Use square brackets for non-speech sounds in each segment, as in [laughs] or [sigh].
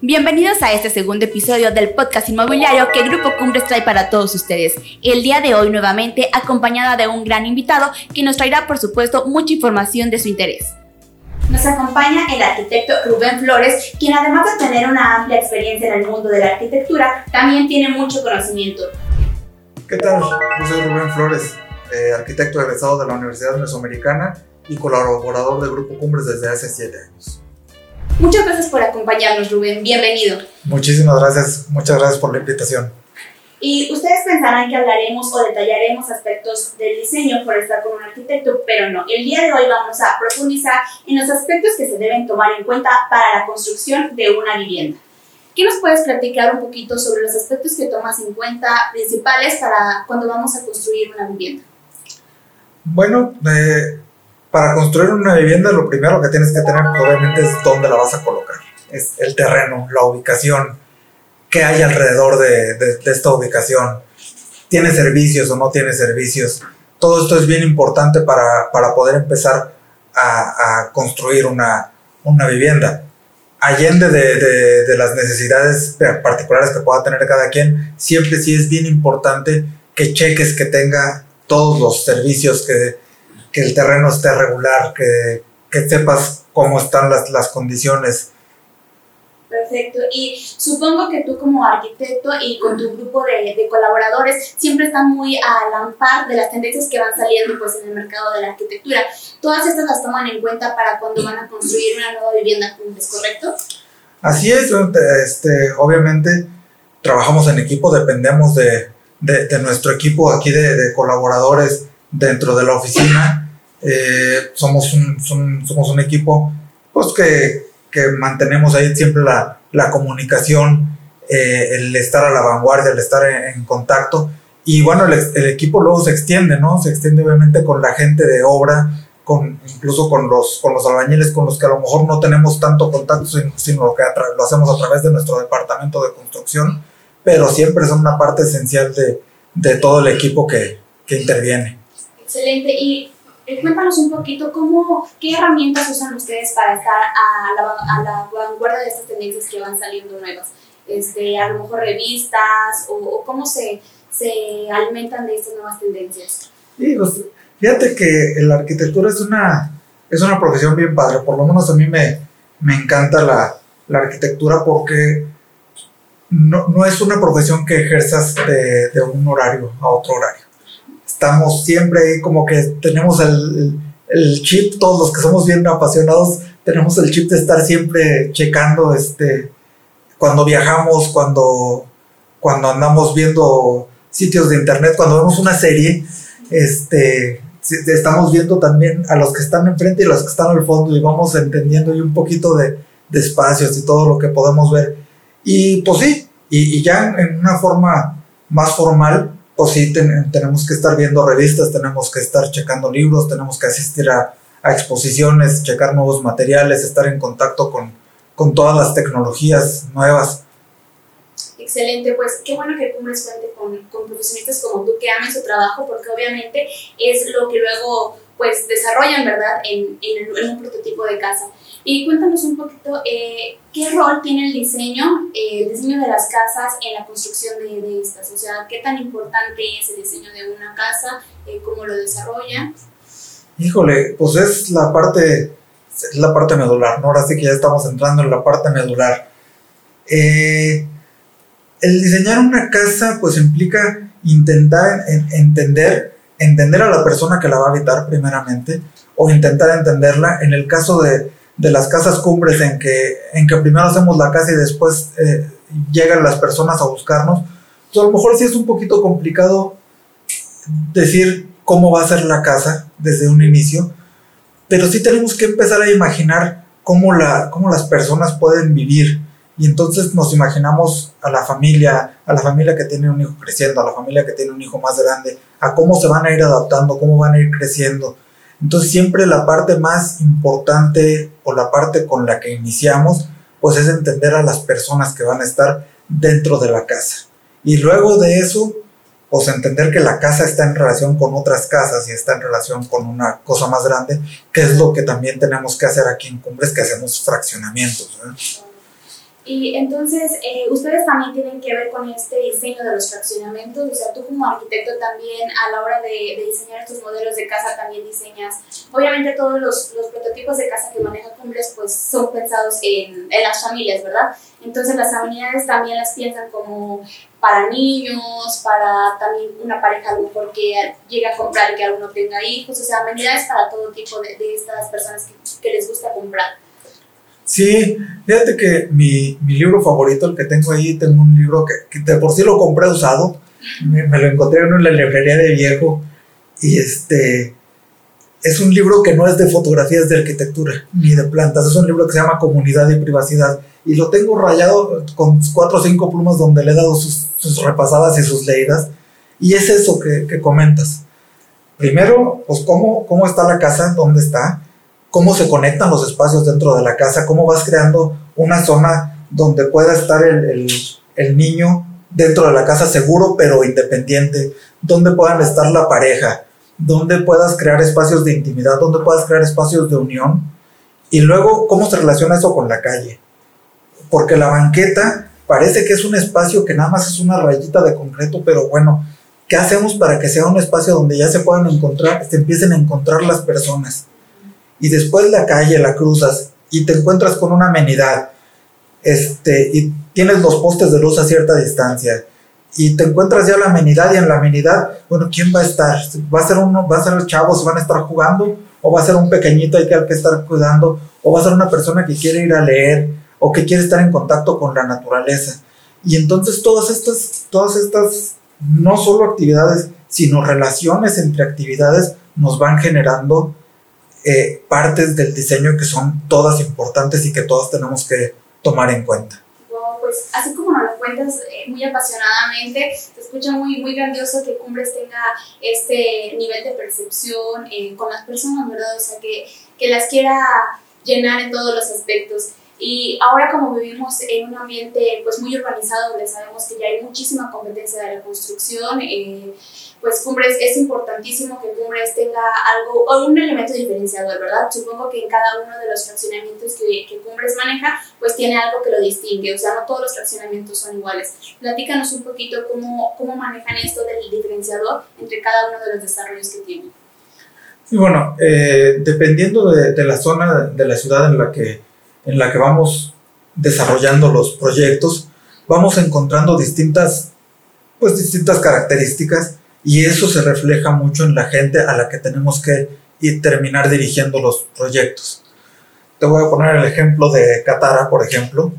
Bienvenidos a este segundo episodio del podcast inmobiliario que Grupo Cumbres trae para todos ustedes. El día de hoy nuevamente acompañada de un gran invitado que nos traerá por supuesto mucha información de su interés. Nos acompaña el arquitecto Rubén Flores, quien además de tener una amplia experiencia en el mundo de la arquitectura, también tiene mucho conocimiento. ¿Qué tal? Yo soy Rubén Flores, eh, arquitecto egresado de la Universidad Mesoamericana y colaborador del Grupo Cumbres desde hace siete años. Muchas gracias por acompañarnos, Rubén. Bienvenido. Muchísimas gracias. Muchas gracias por la invitación. Y ustedes pensarán que hablaremos o detallaremos aspectos del diseño por estar con un arquitecto, pero no. El día de hoy vamos a profundizar en los aspectos que se deben tomar en cuenta para la construcción de una vivienda. ¿Qué nos puedes platicar un poquito sobre los aspectos que tomas en cuenta principales para cuando vamos a construir una vivienda? Bueno, eh, para construir una vivienda lo primero que tienes que tener obviamente es dónde la vas a colocar. Es el terreno, la ubicación, qué hay alrededor de, esta ubicación. ¿Tiene servicios o no tiene servicios? Todo esto es bien importante para, poder empezar a, construir una, una, vivienda. Allende de, de las necesidades particulares que pueda tener cada quien, siempre sí es bien importante que cheques que tenga todos los servicios que, que el terreno esté regular, que, que sepas cómo están las, las condiciones. Perfecto. Y supongo que tú como arquitecto y con tu grupo de, de, colaboradores siempre están muy a la par de las tendencias que van saliendo pues, en el mercado de la arquitectura. Todas estas las toman en cuenta para cuando van a construir una nueva vivienda, ¿es correcto? Así es. Este, obviamente trabajamos en equipo, dependemos de, de, de nuestro equipo aquí de, de colaboradores dentro de la oficina. Eh, somos, un, somos un equipo pues que, que mantenemos ahí siempre la, la comunicación, eh, el estar a la vanguardia, el estar en, contacto. Y bueno, el, el, equipo luego se extiende, ¿no? Se extiende obviamente con la gente de obra, con, incluso con los, con los albañiles con los que a lo mejor no tenemos tanto contacto, sino, que lo hacemos a través de nuestro departamento de construcción, pero siempre son una parte esencial de, de todo el equipo que, que interviene. Excelente. Y eh, cuéntanos un poquito cómo, qué herramientas usan ustedes para estar a la, a la vanguardia de estas tendencias que van saliendo nuevas. Este, a lo mejor revistas o, cómo se, se, alimentan de estas nuevas tendencias. Sí, pues, fíjate que la arquitectura es una, es una profesión bien padre, por lo menos a mí me, me encanta la, la arquitectura porque no, no, es una profesión que ejerzas de, de un horario a otro horario estamos siempre como que tenemos el, el, chip, todos los que somos bien apasionados, tenemos el chip de estar siempre checando, este, cuando viajamos, cuando, cuando andamos viendo sitios de internet, cuando vemos una serie, este, estamos viendo también a los que están enfrente y a los que están al fondo y vamos entendiendo y un poquito de, de espacios y todo lo que podemos ver. Y pues sí, y, y ya en una forma más formal, o sí tenemos que estar viendo revistas, tenemos que estar checando libros, tenemos que asistir a, exposiciones, checar nuevos materiales, estar en contacto con, con, todas las tecnologías nuevas. Excelente, pues qué bueno que Cumbres cuente con, con profesionistas como tú que amen su trabajo, porque obviamente es lo que luego pues desarrollan, ¿verdad?, en, en, un prototipo de casa. Y cuéntanos un poquito eh, qué rol tiene el diseño, eh, el diseño de las casas en la construcción de, de, estas. O sea, qué tan importante es el diseño de una casa, eh, cómo lo desarrolla. Híjole, pues es la parte, es la parte medular, ¿no? Ahora sí que ya estamos entrando en la parte medular. el diseñar una casa, pues implica intentar entender entender a la persona que la va a habitar primeramente o intentar entenderla. En el caso de, de las casas cumbres en que, en que primero hacemos la casa y después eh, llegan las personas a buscarnos, a lo mejor sí es un poquito complicado decir cómo va a ser la casa desde un inicio, pero sí tenemos que empezar a imaginar cómo, la, cómo las personas pueden vivir y entonces nos imaginamos a la familia, a la familia que tiene un hijo creciendo, a la familia que tiene un hijo más grande, a cómo se van a ir adaptando, cómo van a ir creciendo. Entonces siempre la parte más importante o la parte con la que iniciamos, pues es entender a las personas que van a estar dentro de la casa. Y luego de eso, pues entender que la casa está en relación con otras casas y está en relación con una cosa más grande, que es lo que también tenemos que hacer aquí en Cumbres, que hacemos fraccionamientos. Y entonces, eh, ustedes también tienen que ver con este diseño de los fraccionamientos, o sea, tú como arquitecto también a la hora de, de diseñar estos modelos de casa también diseñas, obviamente todos los, los, prototipos de casa que maneja Cumbres pues son pensados en, en las familias, ¿verdad? Entonces las amenidades también las piensan como para niños, para también una pareja a llega a comprar y que aún no tenga hijos, o sea, amenidades para todo tipo de, de estas personas que, que les gusta comprar. Sí, fíjate que mi, mi, libro favorito, el que tengo ahí, tengo un libro que, que de por sí lo compré usado, me, me, lo encontré en la librería de viejo y este es un libro que no es de fotografías de arquitectura ni de plantas, es un libro que se llama Comunidad y Privacidad y lo tengo rayado con cuatro o cinco plumas donde le he dado sus, sus repasadas y sus leídas. Y es eso que, que comentas. Primero, pues cómo, cómo está la casa, dónde está, cómo se conectan los espacios dentro de la casa, cómo vas creando una zona donde pueda estar el, niño dentro de la casa seguro pero independiente, donde puedan estar la pareja, donde puedas crear espacios de intimidad, donde puedas crear espacios de unión y luego cómo se relaciona eso con la calle. Porque la banqueta parece que es un espacio que nada más es una rayita de concreto, pero bueno, ¿qué hacemos para que sea un espacio donde ya se puedan encontrar, se empiecen a encontrar las personas? Y después la calle la cruzas y te encuentras con una amenidad, este, y tienes los postes de luz a cierta distancia, y te encuentras ya la amenidad, y en la amenidad, bueno, ¿quién va a estar? ¿Va a ser uno, va a ser chavos, van a estar jugando? ¿O va a ser un pequeñito hay que, hay que estar cuidando? ¿O va a ser una persona que quiere ir a leer? ¿O que quiere estar en contacto con la naturaleza? Y entonces todas estas, todas estas, no solo actividades, sino relaciones entre actividades, nos van generando eh, partes del diseño que son todas importantes y que todas tenemos que tomar en cuenta. Pues así como nos lo cuentas eh, muy apasionadamente, se escucha muy, muy grandioso que Cumbres tenga este nivel de percepción eh, con las personas, ¿verdad? O sea, que, que las quiera llenar en todos los aspectos. Y ahora como vivimos en un ambiente pues muy urbanizado donde sabemos que ya hay muchísima competencia de la construcción, eh, pues Cumbres es importantísimo que Cumbres tenga algo o un elemento diferenciador, ¿verdad? Supongo que en cada uno de los fraccionamientos que, que, Cumbres maneja, pues tiene algo que lo distingue, o sea, no todos los fraccionamientos son iguales. Platícanos un poquito cómo, cómo manejan esto del diferenciador entre cada uno de los desarrollos que tienen. Sí, bueno, eh, dependiendo de, de, la zona de la ciudad en la que, en la que vamos desarrollando los proyectos, vamos encontrando distintas, pues distintas características y eso se refleja mucho en la gente a la que tenemos que ir terminar dirigiendo los proyectos. Te voy a poner el ejemplo de Catara, por ejemplo,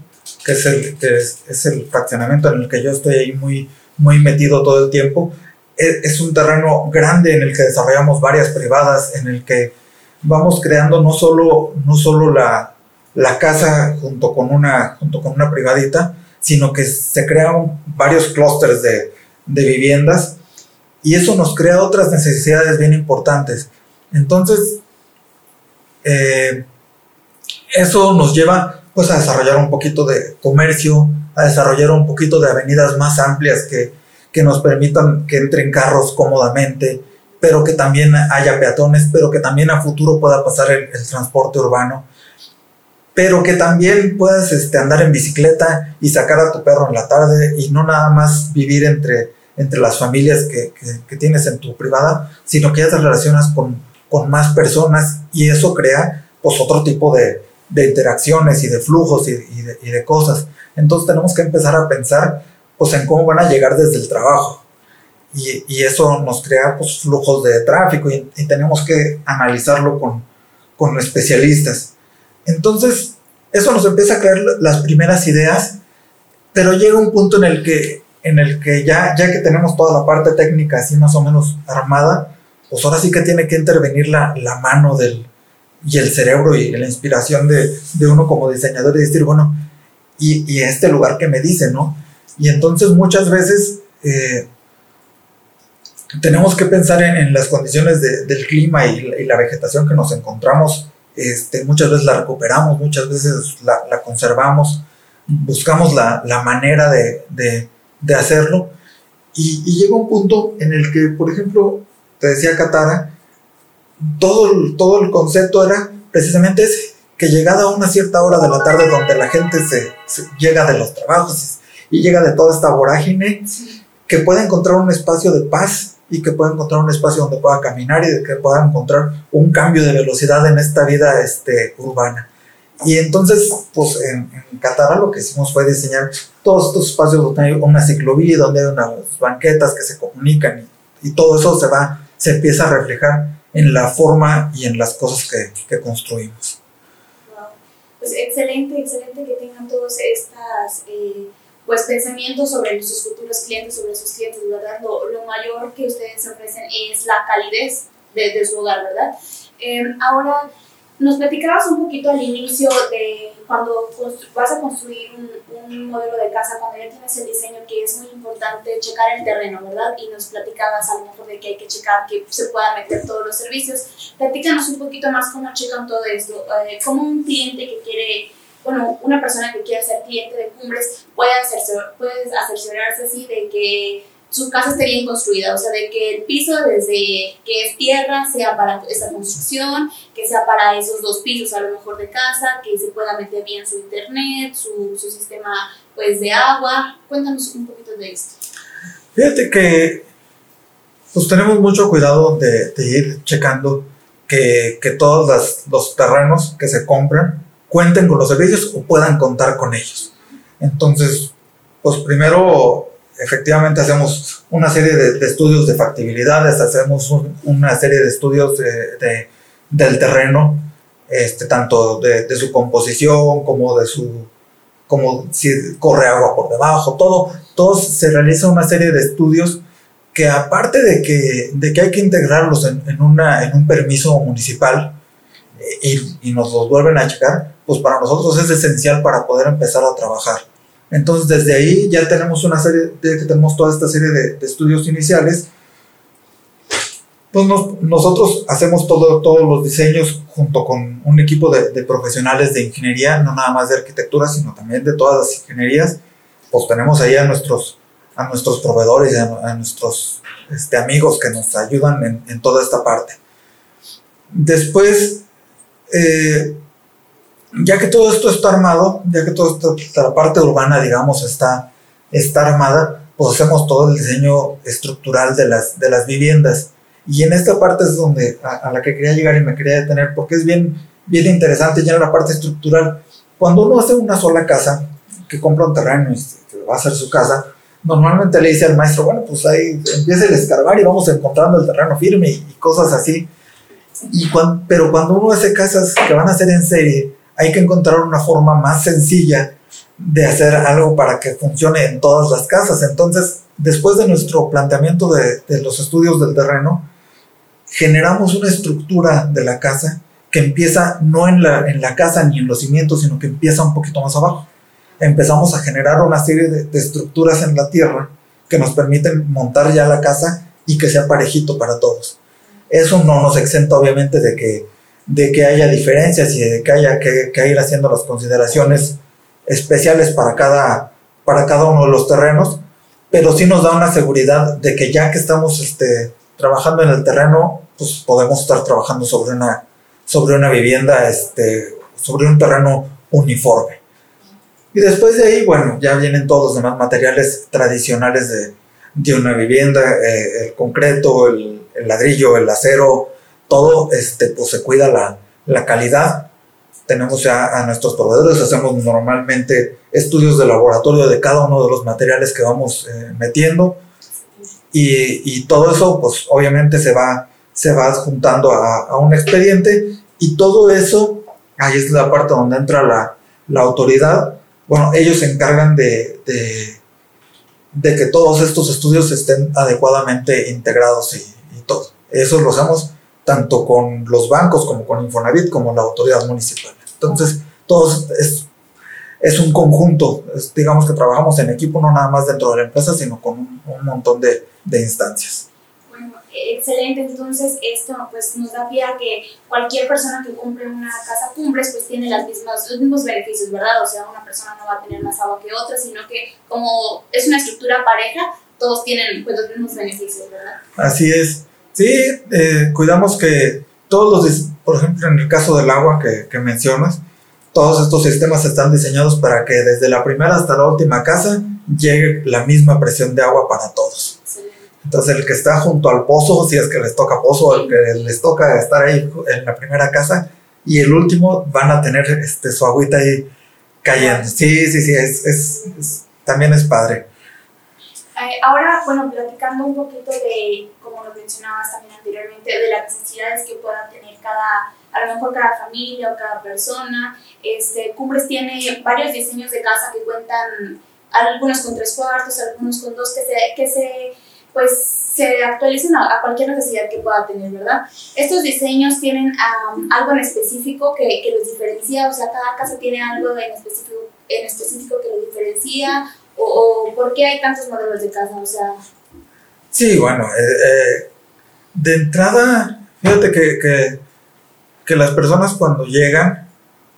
que es el, que es, es el fraccionamiento en el que yo estoy ahí muy, muy metido todo el tiempo. Es, es un terreno grande en el que desarrollamos varias privadas, en el que vamos creando no solo, no solo la, la casa junto con, una, junto con una privadita, sino que se crean varios clústeres de, de viviendas y eso nos crea otras necesidades bien importantes. Entonces, eh, eso nos lleva pues a desarrollar un poquito de comercio, a desarrollar un poquito de avenidas más amplias que, que nos permitan que entren carros cómodamente, pero que también haya peatones, pero que también a futuro pueda pasar el, el transporte urbano, pero que también puedas este, andar en bicicleta y sacar a tu perro en la tarde y no nada más vivir entre entre las familias que, que, que, tienes en tu privada, sino que ya te relacionas con, con más personas y eso crea pues otro tipo de, de interacciones y de flujos y, y, de, y, de, cosas. Entonces tenemos que empezar a pensar pues en cómo van a llegar desde el trabajo. Y, y eso nos crea pues flujos de tráfico y, tenemos que analizarlo con, con especialistas. Entonces, eso nos empieza a crear las primeras ideas, pero llega un punto en el que en el que ya, ya que tenemos toda la parte técnica así más o menos armada, pues ahora sí que tiene que intervenir la, la mano del, y el cerebro y la inspiración de, de uno como diseñador y decir, bueno, y, este lugar que me dice, ¿no? Y entonces muchas veces eh, tenemos que pensar en, las condiciones de, del clima y, la vegetación que nos encontramos. Este, muchas veces la recuperamos, muchas veces la, la conservamos, buscamos la, la manera de, de de hacerlo. Y, y, llega un punto en el que, por ejemplo, te decía Katara, todo el, todo el concepto era precisamente ese, que llegada a una cierta hora de la tarde donde la gente se, llega de los trabajos y llega de toda esta vorágine, que pueda encontrar un espacio de paz y que pueda encontrar un espacio donde pueda caminar y que pueda encontrar un cambio de velocidad en esta vida este, urbana. Y entonces, pues en, en lo que hicimos fue diseñar todos estos espacios donde hay una ciclovía, donde hay unas banquetas que se comunican y, todo eso se va, se empieza a reflejar en la forma y en las cosas que, que construimos. Pues excelente, excelente que tengan todos estos eh, pues, pensamientos sobre sus futuros clientes, sobre sus clientes, ¿verdad? Lo, lo mayor que ustedes ofrecen es la calidez de, de su hogar, ¿verdad? Eh, ahora, nos platicabas un poquito al inicio de cuando vas a construir un, un, modelo de casa, cuando ya tienes el diseño, que es muy importante checar el terreno, ¿verdad? Y nos platicabas a lo mejor de que hay que checar que se puedan meter todos los servicios. Platícanos un poquito más cómo checan todo esto. Eh, ¿Cómo un cliente que quiere, bueno, una persona que quiere ser cliente de Cumbres puede, hacerse, puede asesorarse así de que su casa esté bien construida, o sea, de que el piso desde que es tierra sea para esa construcción, que sea para esos dos pisos a lo mejor de casa, que se pueda meter bien su internet, su, su sistema pues de agua. Cuéntanos un poquito de esto. Fíjate que pues tenemos mucho cuidado de, de ir checando que, que todos las, los terrenos que se compran cuenten con los servicios o puedan contar con ellos. Entonces, pues primero efectivamente hacemos una serie de, estudios de factibilidades, hacemos una serie de estudios de, del terreno, este, tanto de, su composición como de su como si corre agua por debajo, todo, todo se realiza una serie de estudios que aparte de que, de que hay que integrarlos en, en, un permiso municipal eh, y, y nos los vuelven a checar, pues para nosotros es esencial para poder empezar a trabajar. Entonces, desde ahí ya tenemos una serie, de, tenemos toda esta serie de, estudios iniciales. Pues nosotros hacemos todo, todos los diseños junto con un equipo de, profesionales de ingeniería, no nada más de arquitectura, sino también de todas las ingenierías. Pues tenemos ahí a nuestros, a nuestros proveedores, a, a nuestros este, amigos que nos ayudan en, en toda esta parte. Después, eh, ya que todo esto está armado, ya que toda esta, parte urbana, digamos, está, está armada, pues hacemos todo el diseño estructural de las, de las viviendas. Y en esta parte es donde a, la que quería llegar y me quería detener, porque es bien, bien interesante ya en la parte estructural. Cuando uno hace una sola casa, que compra un terreno y que va a hacer su casa, normalmente le dice al maestro, bueno, pues ahí empieza a escarbar y vamos encontrando el terreno firme y, cosas así. Y pero cuando uno hace casas que van a ser en serie, hay que encontrar una forma más sencilla de hacer algo para que funcione en todas las casas. Entonces, después de nuestro planteamiento de, los estudios del terreno, generamos una estructura de la casa que empieza no en la, en la casa ni en los cimientos, sino que empieza un poquito más abajo. Empezamos a generar una serie de, de estructuras en la tierra que nos permiten montar ya la casa y que sea parejito para todos. Eso no nos exenta obviamente de que de que haya diferencias y de que haya que, ir haciendo las consideraciones especiales para cada, para cada uno de los terrenos, pero sí nos da una seguridad de que ya que estamos este, trabajando en el terreno, pues podemos estar trabajando sobre una, sobre una vivienda, este, sobre un terreno uniforme. Y después de ahí, bueno, ya vienen todos los demás materiales tradicionales de, de una vivienda, eh, el concreto, el, ladrillo, el acero, todo este, pues se cuida la, la calidad. Tenemos ya a nuestros proveedores, hacemos normalmente estudios de laboratorio de cada uno de los materiales que vamos eh, metiendo y, y, todo eso pues obviamente se va, se va juntando a, a, un expediente y todo eso, ahí es la parte donde entra la, la autoridad, bueno, ellos se encargan de, de, de, que todos estos estudios estén adecuadamente integrados y, y todo. Eso lo hacemos tanto con los bancos como con Infonavit como la autoridad municipal. Entonces, todo es, es un conjunto, digamos que trabajamos en equipo no nada más dentro de la empresa, sino con un, montón de, de, instancias. Bueno, excelente, entonces esto pues nos da pie a que cualquier persona que compre una casa cumbres pues tiene las mismas, los mismos beneficios, ¿verdad? O sea, una persona no va a tener más agua que otra, sino que como es una estructura pareja, todos tienen pues, los mismos beneficios, ¿verdad? Así es. Sí, eh, cuidamos que todos los, por ejemplo, en el caso del agua que, que mencionas, todos estos sistemas están diseñados para que desde la primera hasta la última casa llegue la misma presión de agua para todos. Entonces el que está junto al pozo, si es que les toca pozo, el que les toca estar ahí en la primera casa, y el último van a tener este, su agüita ahí cayendo. Sí, sí, sí, es, también es padre. Eh, ahora, bueno, platicando un poquito de, como lo mencionabas también anteriormente, de las necesidades que pueda tener cada, a lo mejor cada familia o cada persona. Este, Cumbres tiene varios diseños de casa que cuentan, algunos con tres cuartos, algunos con dos, que se, que se pues se actualizan a, cualquier necesidad que pueda tener, ¿verdad? Estos diseños tienen algo en específico que, que, los diferencia, o sea, cada casa tiene algo en específico, en específico que los diferencia, o, por qué hay tantos modelos de casa, o sea... Sí, bueno, eh, eh, de entrada, fíjate que, que, que, las personas cuando llegan,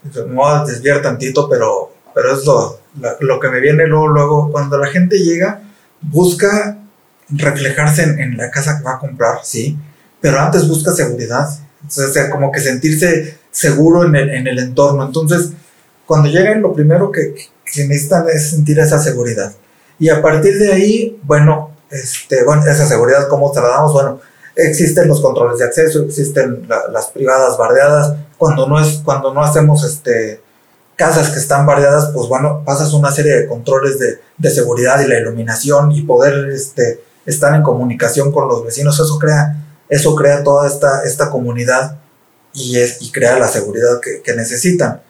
me voy a desviar tantito, pero, pero es lo, lo que me viene luego, luego, cuando la gente llega, busca reflejarse en, la casa que va a comprar, sí, pero antes busca seguridad, o sea, como que sentirse seguro en el, en el entorno. Entonces, cuando llegan, lo primero que, que, necesitan es sentir esa seguridad. Y a partir de ahí, bueno, este, bueno, esa seguridad, ¿cómo te la damos? Bueno, existen los controles de acceso, existen las privadas bardeadas. Cuando no, es, cuando no hacemos este, casas que están bardeadas, pues bueno, pasas una serie de controles de, de seguridad y la iluminación y poder este, están en comunicación con los vecinos, eso crea, eso crea toda esta, esta comunidad y, es, y crea la seguridad que, que, necesitan.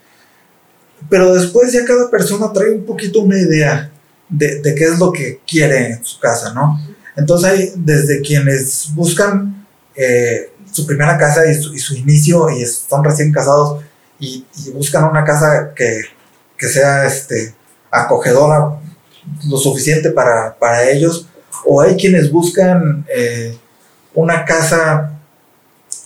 Pero después ya cada persona trae un poquito una idea de, de, qué es lo que quiere en su casa, ¿no? Entonces hay desde quienes buscan eh, su primera casa y su, inicio y están recién casados y, y buscan una casa que, que, sea este, acogedora lo suficiente para, para ellos, o hay quienes buscan eh, una casa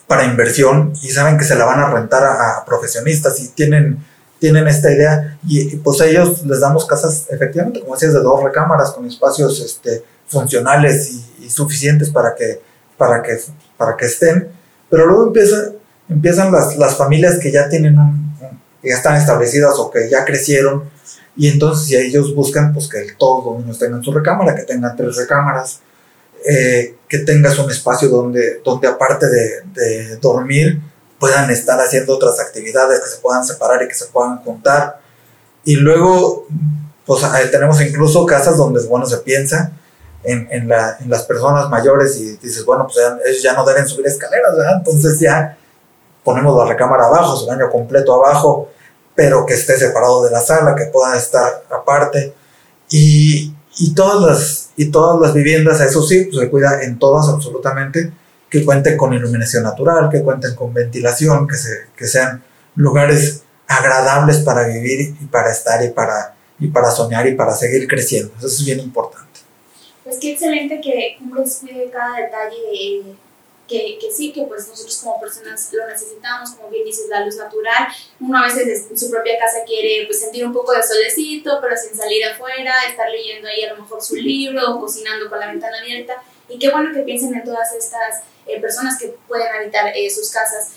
para inversión y saben que se la van a rentar a, profesionistas y tienen, tienen esta idea y, pues ellos les damos casas efectivamente como decías de dos recámaras con espacios este, funcionales y, suficientes para que, para, que, para que estén. Pero luego empieza, empiezan las, las familias que ya tienen un, que ya están establecidas o que ya crecieron y entonces si ellos buscan pues que todos los niños tengan su recámara, que tengan tres recámaras, eh, que tengas un espacio donde, donde aparte de, de, dormir puedan estar haciendo otras actividades, que se puedan separar y que se puedan juntar. Y luego pues tenemos incluso casas donde bueno se piensa en, en, la, en las personas mayores y dices, bueno, pues ya, ellos ya no deben subir escaleras, ¿verdad? Entonces ya ponemos la recámara abajo, su baño completo abajo, pero que esté separado de la sala, que pueda estar aparte. Y, y, todas, las, y todas las viviendas, eso sí, pues se cuida en todas absolutamente, que cuenten con iluminación natural, que cuenten con ventilación, que, se, que sean lugares agradables para vivir y para estar y para, y para soñar y para seguir creciendo. Eso es bien importante. Pues qué excelente que Cumbres cuide cada detalle de que, que, sí, que pues nosotros como personas lo necesitamos, como bien dices, la luz natural. Uno a veces en su propia casa quiere pues sentir un poco de solecito, pero sin salir afuera, estar leyendo ahí a lo mejor su libro o cocinando con la ventana abierta. Y qué bueno que piensen en todas estas eh, personas que pueden habitar eh, sus casas.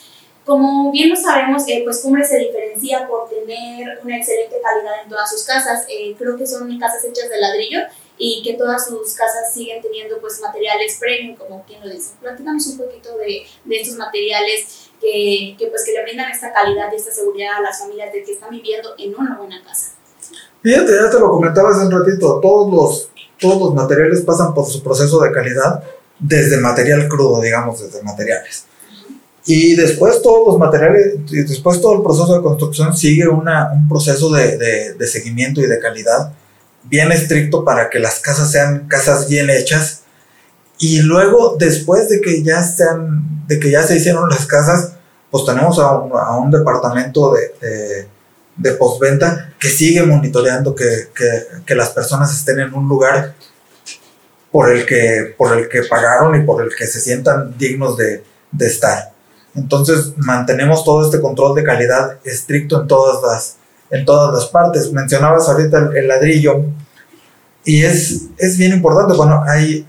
Como bien lo sabemos, eh, pues Cumbre se diferencia por tener una excelente calidad en todas sus casas. creo que son casas hechas de ladrillo y que todas sus casas siguen teniendo pues materiales premium, como quien lo dice. Platícanos un poquito de, de estos materiales que, que, pues que le brindan esta calidad y esta seguridad a las familias de que están viviendo en una buena casa. Fíjate, ya te lo comentabas hace un ratito, todos los, todos los materiales pasan por su proceso de calidad desde material crudo, digamos, desde materiales. Y después todos los materiales, y después todo el proceso de construcción sigue una, un proceso de, de, de seguimiento y de calidad bien estricto para que las casas sean casas bien hechas. Y luego, después de que ya sean, de que ya se hicieron las casas, pues tenemos a un, a un departamento de, de, de, postventa que sigue monitoreando que, que, que, las personas estén en un lugar por el que, por el que pagaron y por el que se sientan dignos de, de estar. Entonces mantenemos todo este control de calidad estricto en todas las, en todas las partes. Mencionabas ahorita el, ladrillo y es, es bien importante. Bueno, hay,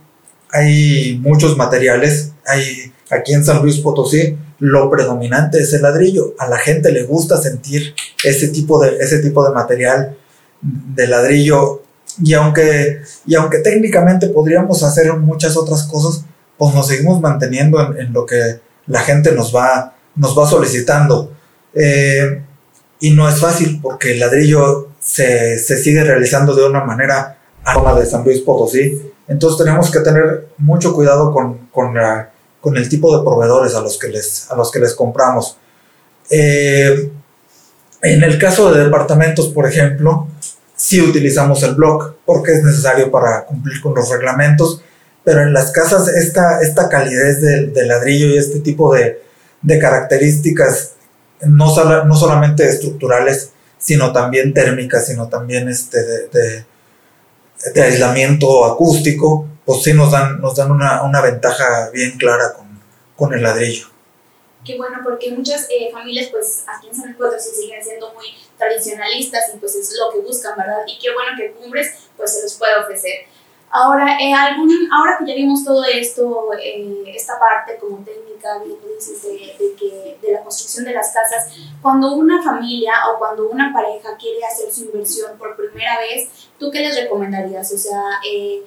hay muchos materiales. Hay aquí en San Luis Potosí lo predominante es el ladrillo. A la gente le gusta sentir ese tipo de, ese tipo de material de ladrillo y aunque, y aunque técnicamente podríamos hacer muchas otras cosas, pues nos seguimos manteniendo en, lo que la gente nos va, nos va solicitando. Eh, y no es fácil porque el ladrillo se, sigue realizando de una manera a de San Luis Potosí. Entonces tenemos que tener mucho cuidado con, con, el tipo de proveedores a los que les, a los que les compramos. Eh, en el caso de departamentos, por ejemplo, sí utilizamos el block porque es necesario para cumplir con los reglamentos, pero en las casas esta, esta calidez del de ladrillo y este tipo de, de características, no, no solamente estructurales, sino también térmicas, sino también este de, de, aislamiento acústico, pues sí nos dan, nos dan una, una ventaja bien clara con, con el ladrillo. Qué bueno, porque muchas eh, familias, pues aquí en San Luis Potosí siguen siendo muy tradicionalistas y pues es lo que buscan, ¿verdad? Y qué bueno que Cumbres pues se los puede ofrecer. Ahora, eh, algún, ahora que ya vimos todo esto, eh, esta parte como técnica, bien dices, de, de, que, de la construcción de las casas, cuando una familia o cuando una pareja quiere hacer su inversión por primera vez, ¿tú qué les recomendarías? O sea, eh,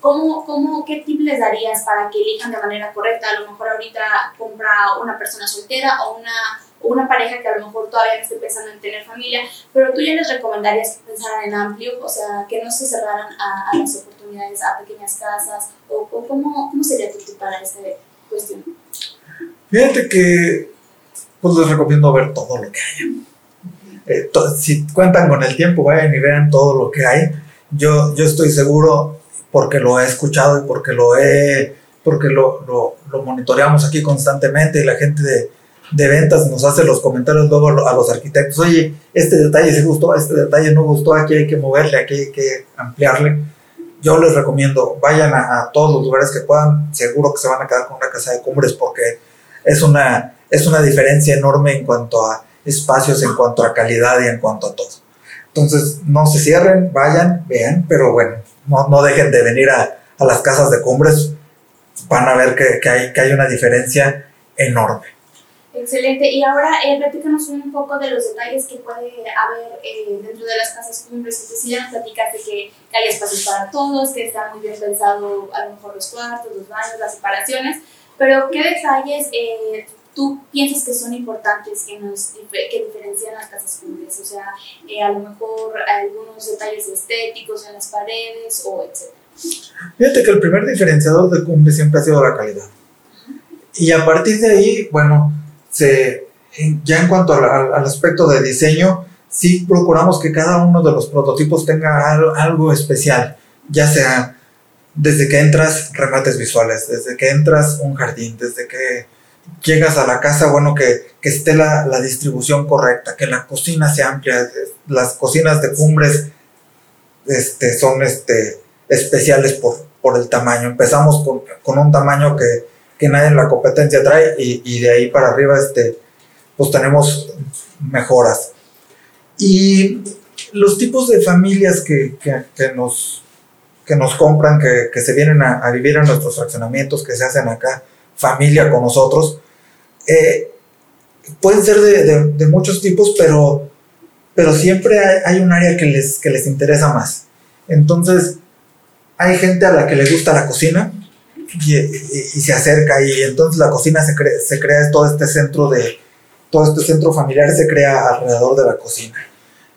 ¿cómo, cómo, ¿qué tip les darías para que elijan de manera correcta? A lo mejor ahorita compra una persona soltera o una una pareja que a lo mejor todavía no esté pensando en tener familia, pero tú ya les recomendarías que pensaran en amplio, o sea, que no se cerraran a, las oportunidades, a pequeñas casas, o, cómo, cómo, sería tu tip para esta cuestión. Fíjate que pues les recomiendo ver todo lo que haya. Eh, si cuentan con el tiempo, vayan y vean todo lo que hay. Yo, yo estoy seguro, porque lo he escuchado y porque lo he, porque lo, lo, lo monitoreamos aquí constantemente y la gente de, de ventas nos hace los comentarios luego a los arquitectos, oye, este detalle sí gustó, este detalle no gustó, aquí hay que moverle, aquí hay que ampliarle. Yo les recomiendo, vayan a, todos los lugares que puedan, seguro que se van a quedar con una casa de cumbres porque es una, es una diferencia enorme en cuanto a espacios, en cuanto a calidad y en cuanto a todo. Entonces, no se cierren, vayan, vean, pero bueno, no, no dejen de venir a, a, las casas de cumbres, van a ver que, que, hay, que hay una diferencia enorme. Excelente. Y ahora, eh, un poco de los detalles que puede haber eh, dentro de las casas cumbres. Entonces, ya nos platicaste que, hay espacios para todos, que está muy bien pensado a lo mejor los cuartos, los baños, las separaciones. Pero, ¿qué detalles eh, tú piensas que son importantes que, nos, que diferencian las casas cumbres? O sea, eh, a lo mejor algunos detalles estéticos en las paredes o etcétera. Fíjate que el primer diferenciador de cumbre siempre ha sido la calidad. Y a partir de ahí, bueno, se, ya en cuanto al, aspecto de diseño, sí procuramos que cada uno de los prototipos tenga algo, especial, ya sea desde que entras remates visuales, desde que entras un jardín, desde que llegas a la casa, bueno, que, que esté la, la, distribución correcta, que la cocina sea amplia, las cocinas de cumbres este, son este, especiales por, por el tamaño. Empezamos con, con un tamaño que, que nadie en la competencia trae y, y, de ahí para arriba este, pues tenemos mejoras. Y los tipos de familias que, que, que nos, que nos compran, que, se vienen a, a, vivir en nuestros fraccionamientos, que se hacen acá, familia con nosotros, eh, pueden ser de, muchos tipos, pero, pero siempre hay, hay, un área que les, que les interesa más. Entonces, hay gente a la que le gusta la cocina, y, se acerca y entonces la cocina se, se crea todo este centro de todo este centro familiar se crea alrededor de la cocina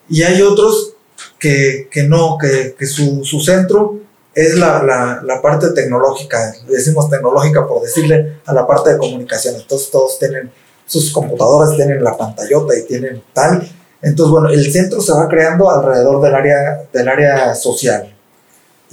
y hay otros que, que no que, que su, su, centro es la, la, parte tecnológica decimos tecnológica por decirle a la parte de comunicación entonces todos tienen sus computadoras tienen la pantallota y tienen tal entonces bueno el centro se va creando alrededor del área del área social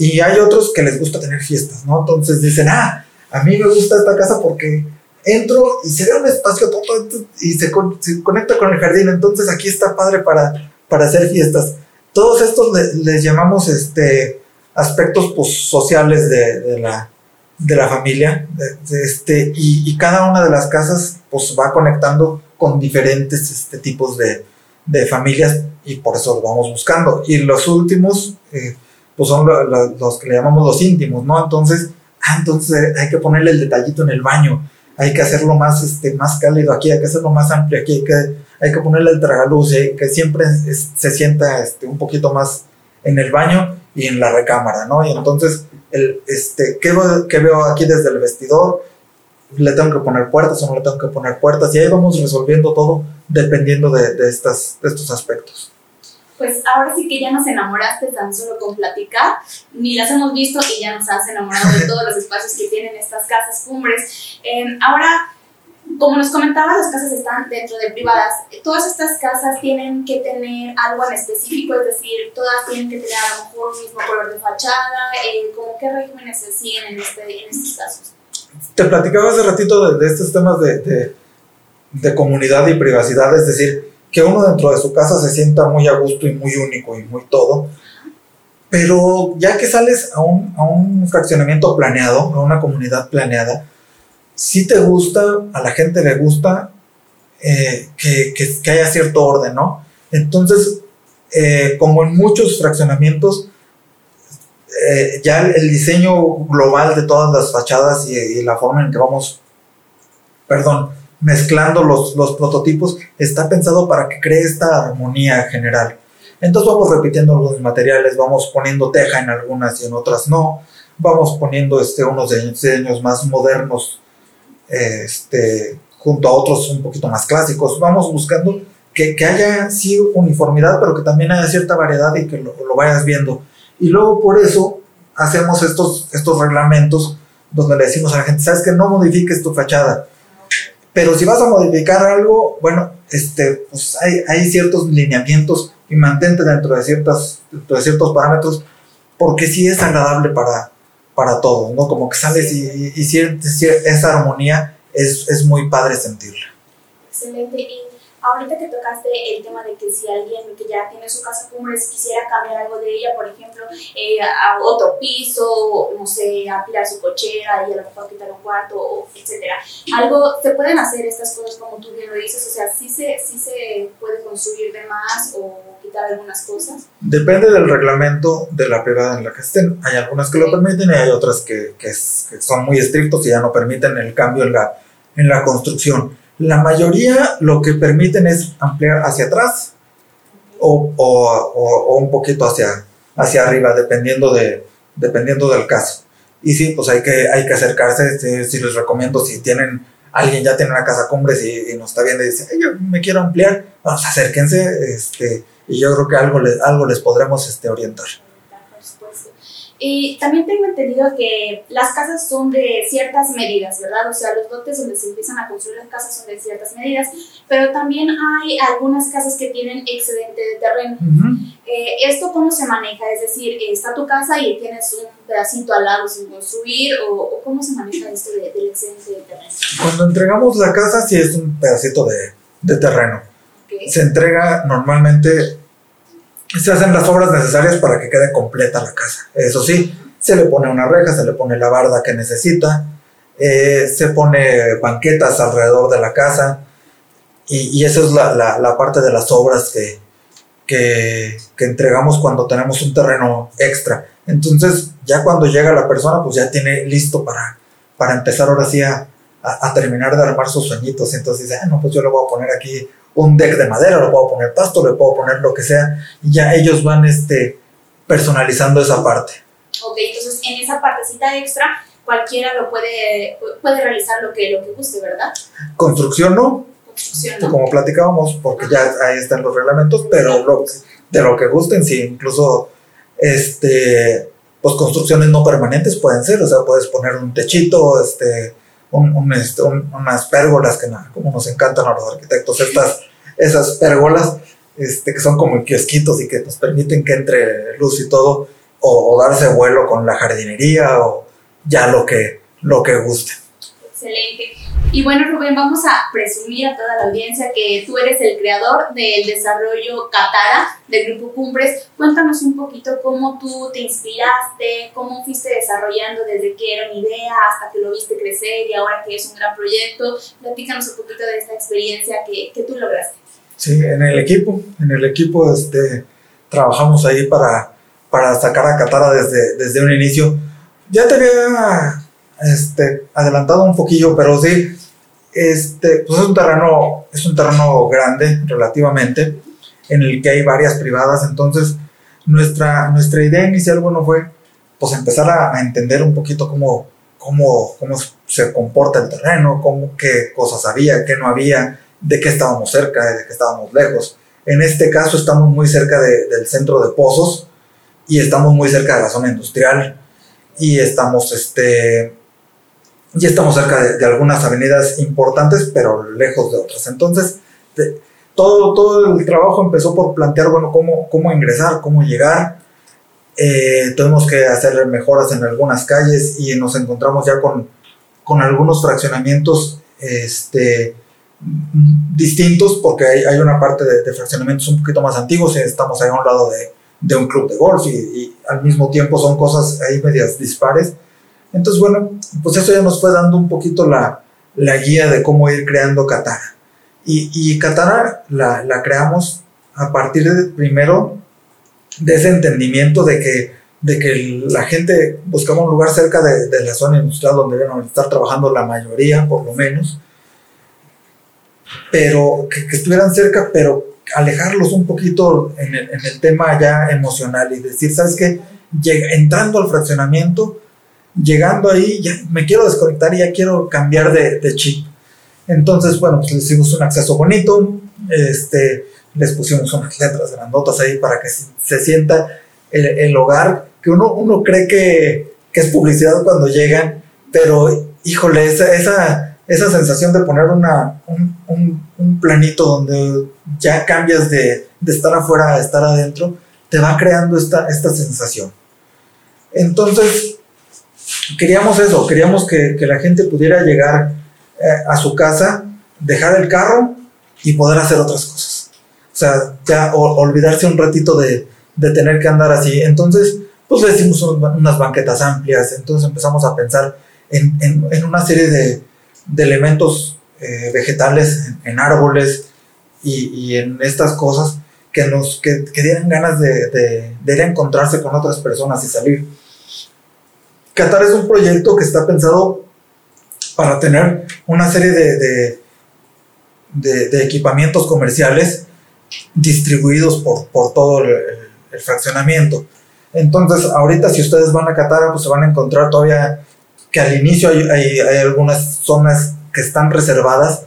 y hay otros que les gusta tener fiestas, ¿no? Entonces dicen, ah, a mí me gusta esta casa porque entro y se ve un espacio todo y se, conecta con el jardín, entonces aquí está padre para, para hacer fiestas. Todos estos les llamamos este, aspectos pues, sociales de, de, la, de la familia, este, y, y, cada una de las casas pues, va conectando con diferentes este, tipos de, de familias y por eso lo vamos buscando. Y los últimos... Eh, pues son los que le llamamos los íntimos, ¿no? Entonces, ah, entonces hay que ponerle el detallito en el baño, hay que hacerlo más, este, más cálido aquí, hay que hacerlo más amplio aquí, hay que, hay que ponerle el tragaluz, y que siempre se sienta este, un poquito más en el baño y en la recámara, ¿no? Y entonces, el, este, ¿qué, ¿qué veo aquí desde el vestidor? le tengo que poner puertas o no le tengo que poner puertas y ahí vamos resolviendo todo dependiendo de, de, estas, de estos aspectos. Pues ahora sí que ya nos enamoraste tan solo con platicar, ni las hemos visto y ya nos has enamorado de todos los espacios que tienen estas casas cumbres. Eh, ahora, como nos comentaba, las casas están dentro de privadas. Todas estas casas tienen que tener algo en específico, es decir, todas tienen que tener a lo mejor un mismo color de fachada. Eh, ¿Cómo qué regímenes se siguen en, este, en estos casos? te platicaba hace ratito de, estos temas de, de, comunidad y privacidad, es decir, que uno dentro de su casa se sienta muy a gusto y muy único y muy todo, pero ya que sales a un, a un fraccionamiento planeado, a una comunidad planeada, si te gusta, a la gente le gusta eh, que, que, que, haya cierto orden, ¿no? Entonces, eh, como en muchos fraccionamientos, eh, ya el, diseño global de todas las fachadas y, la forma en que vamos, perdón, mezclando los, los, prototipos está pensado para que cree esta armonía general. Entonces vamos repitiendo los materiales, vamos poniendo teja en algunas y en otras no, vamos poniendo este, unos diseños más modernos este, junto a otros un poquito más clásicos, vamos buscando que, que haya sí uniformidad, pero que también haya cierta variedad y que lo, lo vayas viendo. Y luego por eso hacemos estos, estos reglamentos donde le decimos a la gente, sabes que no modifiques tu fachada. Pero si vas a modificar algo, bueno, este, pues hay, hay ciertos lineamientos y mantente dentro de, ciertas, de ciertos parámetros, porque sí es agradable para, para todos, ¿no? Como que sales y, y, sientes esa armonía, es, es muy padre sentirla. Excelente. Ahorita que tocaste el tema de que si alguien que ya tiene su casa cumbres quisiera cambiar algo de ella, por ejemplo, eh, a otro piso, no sé, ampliar su cochera y a lo mejor quitar un cuarto, etcétera. Algo, se pueden hacer estas cosas como tú bien lo dices, o sea, sí se, sí se puede construir de más o quitar algunas cosas. Depende del reglamento de la privada en la que estén. Hay algunas que lo permiten y hay otras que, que, que son muy estrictos y ya no permiten el cambio en la, en la construcción la mayoría lo que permiten es ampliar hacia atrás o, o, un poquito hacia, hacia arriba, dependiendo, de, dependiendo del caso. Y sí, pues hay que, hay que acercarse, este, si, les recomiendo, si tienen, alguien ya tiene una casa cumbres y, y nos está viendo y dice, yo me quiero ampliar, vamos, acérquense, este, y yo creo que algo, les, algo les podremos este, orientar. Y también tengo entendido que las casas son de ciertas medidas, ¿verdad? O sea, los lotes donde se empiezan a construir las casas son de ciertas medidas, pero también hay algunas casas que tienen excedente de terreno. Eh, ¿Esto cómo se maneja? Es decir, está tu casa y tienes un pedacito al lado sin construir, o, cómo se maneja esto del excedente de terreno? Cuando entregamos la casa, sí es un pedacito de, de terreno. Se entrega normalmente se hacen las obras necesarias para que quede completa la casa. Eso sí, se le pone una reja, se le pone la barda que necesita, eh, se pone banquetas alrededor de la casa y, y esa es la, la, la, parte de las obras que, que, entregamos cuando tenemos un terreno extra. Entonces, ya cuando llega la persona, pues ya tiene listo para, para empezar ahora sí a, a, terminar de armar sus sueñitos. Entonces dice, ah, no, pues yo le voy a poner aquí un deck de madera, le puedo poner pasto, le puedo poner lo que sea, y ya ellos van este, personalizando esa parte. Ok, entonces en esa partecita extra cualquiera lo puede, puede realizar lo que, lo que guste, ¿verdad? Construcción no. Construcción no. Como platicábamos, porque ya ahí están los reglamentos, pero lo, de lo que gusten, sí, incluso este, pues construcciones no permanentes pueden ser, o sea, puedes poner un techito, este, este, unas pérgolas que como nos encantan a los arquitectos, estas, esas pérgolas este, que son como kiosquitos y que nos permiten que entre luz y todo, o, darse vuelo con la jardinería o ya lo que, lo que guste. Excelente. Y bueno, Rubén, vamos a presumir a toda la audiencia que tú eres el creador del desarrollo Catara del Grupo Cumbres. Cuéntanos un poquito cómo tú te inspiraste, cómo fuiste desarrollando desde que era una idea hasta que lo viste crecer y ahora que es un gran proyecto. Platícanos un poquito de esta experiencia que, que tú lograste. Sí, en el equipo, en el equipo este, trabajamos ahí para, para sacar a Catara desde, desde un inicio. Ya te había este, adelantado un poquillo, pero sí, este, pues es un terreno, es un terreno grande relativamente, en el que hay varias privadas, entonces nuestra, nuestra idea inicial, bueno, fue pues empezar a, entender un poquito cómo, cómo, cómo se comporta el terreno, cómo, qué cosas había, qué no había, de qué estábamos cerca, de qué estábamos lejos. En este caso estamos muy cerca del centro de pozos y estamos muy cerca de la zona industrial y estamos este, ya estamos cerca de, algunas avenidas importantes, pero lejos de otras. Entonces, todo, todo el trabajo empezó por plantear, bueno, cómo, cómo ingresar, cómo llegar. Eh, tuvimos que hacer mejoras en algunas calles y nos encontramos ya con, con algunos fraccionamientos este, distintos, porque hay, hay una parte de, fraccionamientos un poquito más antiguos y estamos ahí a un lado de, de un club de golf y, y, al mismo tiempo son cosas ahí medias dispares. Entonces, bueno, pues eso ya nos fue dando un poquito la, la guía de cómo ir creando Katara. Y, y Katara la, la, creamos a partir de, primero de ese entendimiento de que, de que la gente buscaba un lugar cerca de, de la zona industrial donde deben estar trabajando la mayoría, por lo menos, pero que, que estuvieran cerca, pero alejarlos un poquito en el, en el, tema ya emocional y decir, ¿sabes qué? Llega, entrando al fraccionamiento, llegando ahí, ya me quiero desconectar y ya quiero cambiar de, chip. Entonces, bueno, pues les hicimos un acceso bonito, este, les pusimos unas letras grandotas ahí para que se, sienta el, el, hogar, que uno, uno cree que, que, es publicidad cuando llegan, pero híjole, esa, esa, esa sensación de poner una, un, un, un planito donde ya cambias de, de, estar afuera a estar adentro, te va creando esta, esta sensación. Entonces, queríamos eso, queríamos que, que la gente pudiera llegar eh, a su casa, dejar el carro y poder hacer otras cosas. O sea, ya olvidarse un ratito de, de, tener que andar así. Entonces, pues le hicimos unas banquetas amplias, entonces empezamos a pensar en, en, en una serie de, de elementos eh, vegetales, en, árboles y, y, en estas cosas que nos que, que dieran ganas de, de, de ir a encontrarse con otras personas y salir Qatar es un proyecto que está pensado para tener una serie de, de, equipamientos comerciales distribuidos por, por todo el, el, fraccionamiento. Entonces, ahorita si ustedes van a Qatar, pues se van a encontrar todavía que al inicio hay, hay, algunas zonas que están reservadas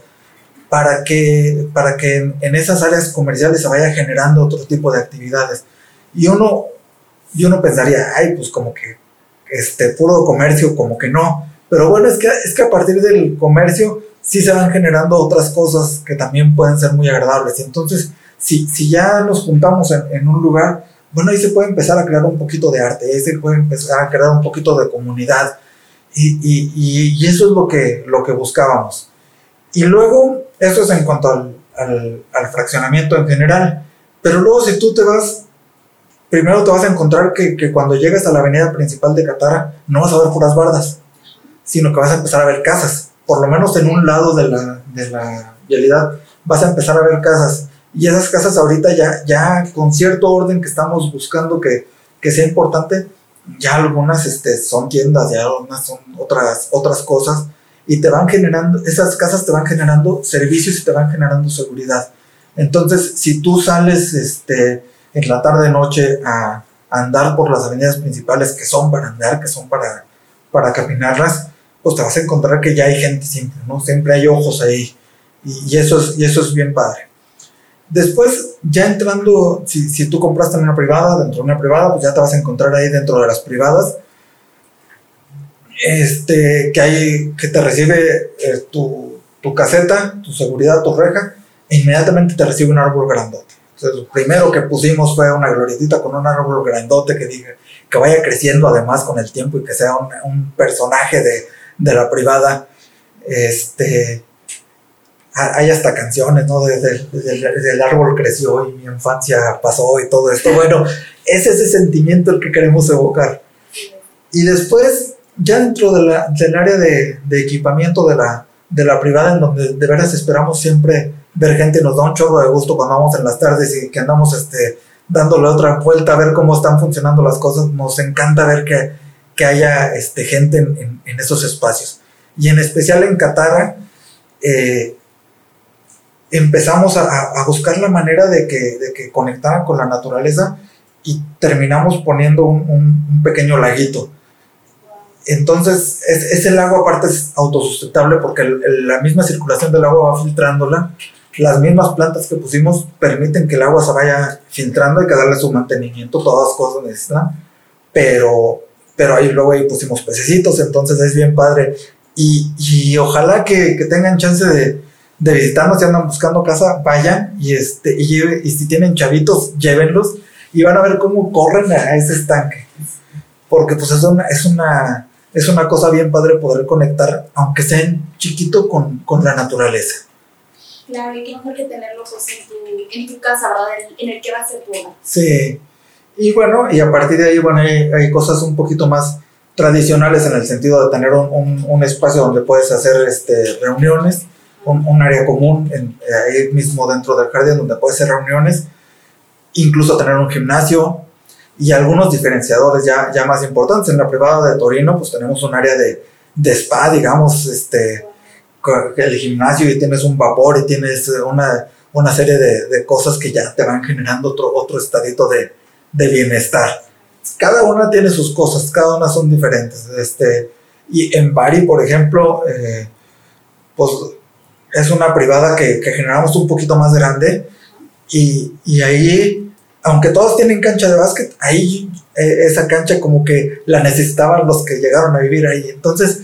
para que, para que en, en, esas áreas comerciales se vaya generando otro tipo de actividades. Y uno, y uno pensaría, ay, pues como que este, puro comercio, como que no. Pero bueno, es que, es que a partir del comercio sí se van generando otras cosas que también pueden ser muy agradables. Entonces, si, si ya nos juntamos en, en un lugar, bueno, ahí se puede empezar a crear un poquito de arte, ahí se puede empezar a crear un poquito de comunidad. Y, y, y eso es lo que, lo que buscábamos. Y luego, eso es en cuanto al, al, al fraccionamiento en general. Pero luego si tú te vas primero te vas a encontrar que, que, cuando llegas a la avenida principal de Catara no vas a ver puras bardas, sino que vas a empezar a ver casas. Por lo menos en un lado de la, de la vialidad vas a empezar a ver casas. Y esas casas ahorita ya, ya con cierto orden que estamos buscando que, que sea importante, ya algunas este, son tiendas, ya algunas son otras, otras cosas. Y te van generando, esas casas te van generando servicios y te van generando seguridad. Entonces, si tú sales, este, en la tarde noche a, andar por las avenidas principales que son para andar, que son para, para caminarlas, pues te vas a encontrar que ya hay gente siempre, ¿no? Siempre hay ojos ahí y, y eso, es, y eso es bien padre. Después, ya entrando, si, si tú compraste en una privada, dentro de una privada, pues ya te vas a encontrar ahí dentro de las privadas, este, que, hay, que te recibe eh, tu, tu caseta, tu seguridad, tu reja, e inmediatamente te recibe un árbol grandote. Entonces, lo primero que pusimos fue una glorietita con un árbol grandote que, diga, que vaya creciendo además con el tiempo y que sea un, un personaje de, de, la privada. Este, hay hasta canciones, ¿no? Desde, desde, desde, el árbol creció y mi infancia pasó y todo esto. Bueno, es ese sentimiento el que queremos evocar. Y después, ya dentro de la, del área de, de equipamiento de la, de la privada, en donde de veras esperamos siempre ver gente nos da un chorro de gusto cuando vamos en las tardes y que andamos este, dándole otra vuelta a ver cómo están funcionando las cosas. Nos encanta ver que, que haya este, gente en, en, en, esos espacios. Y en especial en Catara, eh, empezamos a, buscar la manera de que, de que conectaran con la naturaleza y terminamos poniendo un, pequeño laguito. Entonces, ese lago aparte es autosustentable porque la misma circulación del agua va filtrándola. Las mismas plantas que pusimos permiten que el agua se vaya filtrando, hay que darle su mantenimiento, todas las cosas necesitan. Pero, pero ahí luego ahí pusimos pececitos, entonces es bien padre. Y, y ojalá que, que tengan chance de, de visitarnos y andan buscando casa, vayan y, este, y, y, si tienen chavitos, llévenlos y van a ver cómo corren a ese estanque. Porque pues es una, es una, es una cosa bien padre poder conectar, aunque sea en chiquito, con, con la naturaleza. Claro, y qué mejor que tenerlo pues, en, tu, en tu casa, ¿verdad? En, el que va a ser tu Sí. Y bueno, y a partir de ahí, bueno, hay, cosas un poquito más tradicionales en el sentido de tener un, un, un espacio donde puedes hacer este, reuniones un, área común ahí mismo dentro del jardín donde puede ser reuniones, incluso tener un gimnasio y algunos diferenciadores ya, ya más importantes. En la privada de Torino pues tenemos un área de, de spa, digamos, este, el gimnasio y tienes un vapor y tienes una, una serie de, de, cosas que ya te van generando otro, otro estadito de, de, bienestar. Cada una tiene sus cosas, cada una son diferentes. Este, y en Bari, por ejemplo, eh, pues es una privada que, generamos un poquito más grande y, ahí, aunque todos tienen cancha de básquet, ahí eh, esa cancha como que la necesitaban los que llegaron a vivir ahí. Entonces,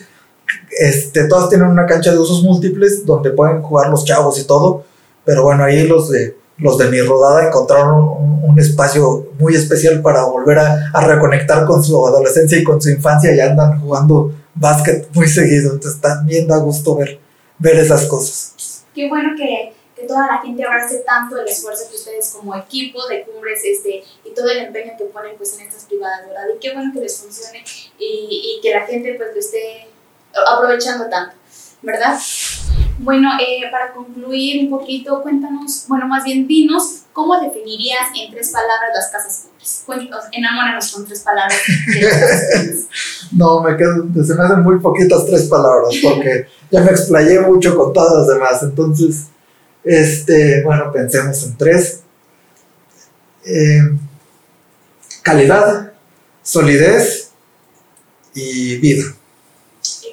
este, todas tienen una cancha de usos múltiples donde pueden jugar los chavos y todo, pero bueno, ahí los de, los de mi rodada encontraron un, espacio muy especial para volver a, a, reconectar con su adolescencia y con su infancia y andan jugando básquet muy seguido, entonces también da gusto ver ver esas cosas. Qué bueno que, que toda la gente abrace tanto el esfuerzo que ustedes como equipo de Cumbres este, y todo el empeño que ponen pues, en estas privadas, ¿verdad? Y qué bueno que les funcione y, y que la gente pues lo esté aprovechando tanto, ¿verdad? Bueno, eh, para concluir un poquito, cuéntanos, bueno, más bien dinos, ¿cómo definirías en tres palabras las casas cumbres? Cuéntanos, enamóranos con tres palabras. [laughs] no, me quedo, se me hacen muy poquitas tres palabras, porque ya me explayé mucho con todas las demás. Entonces, este, bueno, pensemos en tres. Eh, calidad, solidez y vida.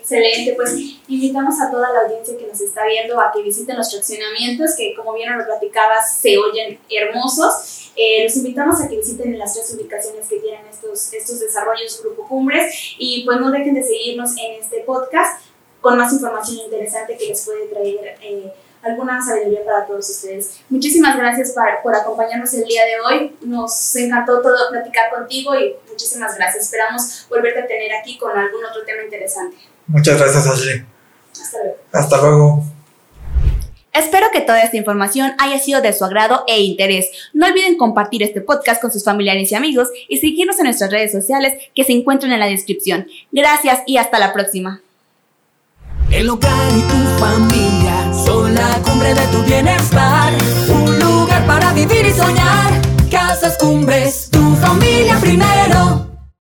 Excelente, pues invitamos a toda la audiencia que nos está viendo a que visiten los traccionamientos, que como bien lo platicabas, se oyen hermosos. Eh, los invitamos a que visiten en las tres ubicaciones que tienen estos, estos desarrollos Grupo Cumbres y pues no dejen de seguirnos en este podcast con más información interesante que les puede traer eh, alguna sabiduría para todos ustedes. Muchísimas gracias por acompañarnos el día de hoy. Nos encantó todo platicar contigo y muchísimas gracias. Esperamos volverte a tener aquí con algún otro tema interesante. Muchas gracias, Ashley. Hasta luego. Hasta luego. Espero que toda esta información haya sido de su agrado e interés. No olviden compartir este podcast con sus familiares y amigos y seguirnos en nuestras redes sociales que se encuentran en la descripción. Gracias y hasta la próxima. El hogar y tu familia son la cumbre de tu bienestar. Un lugar para vivir y soñar. Casas Cumbres.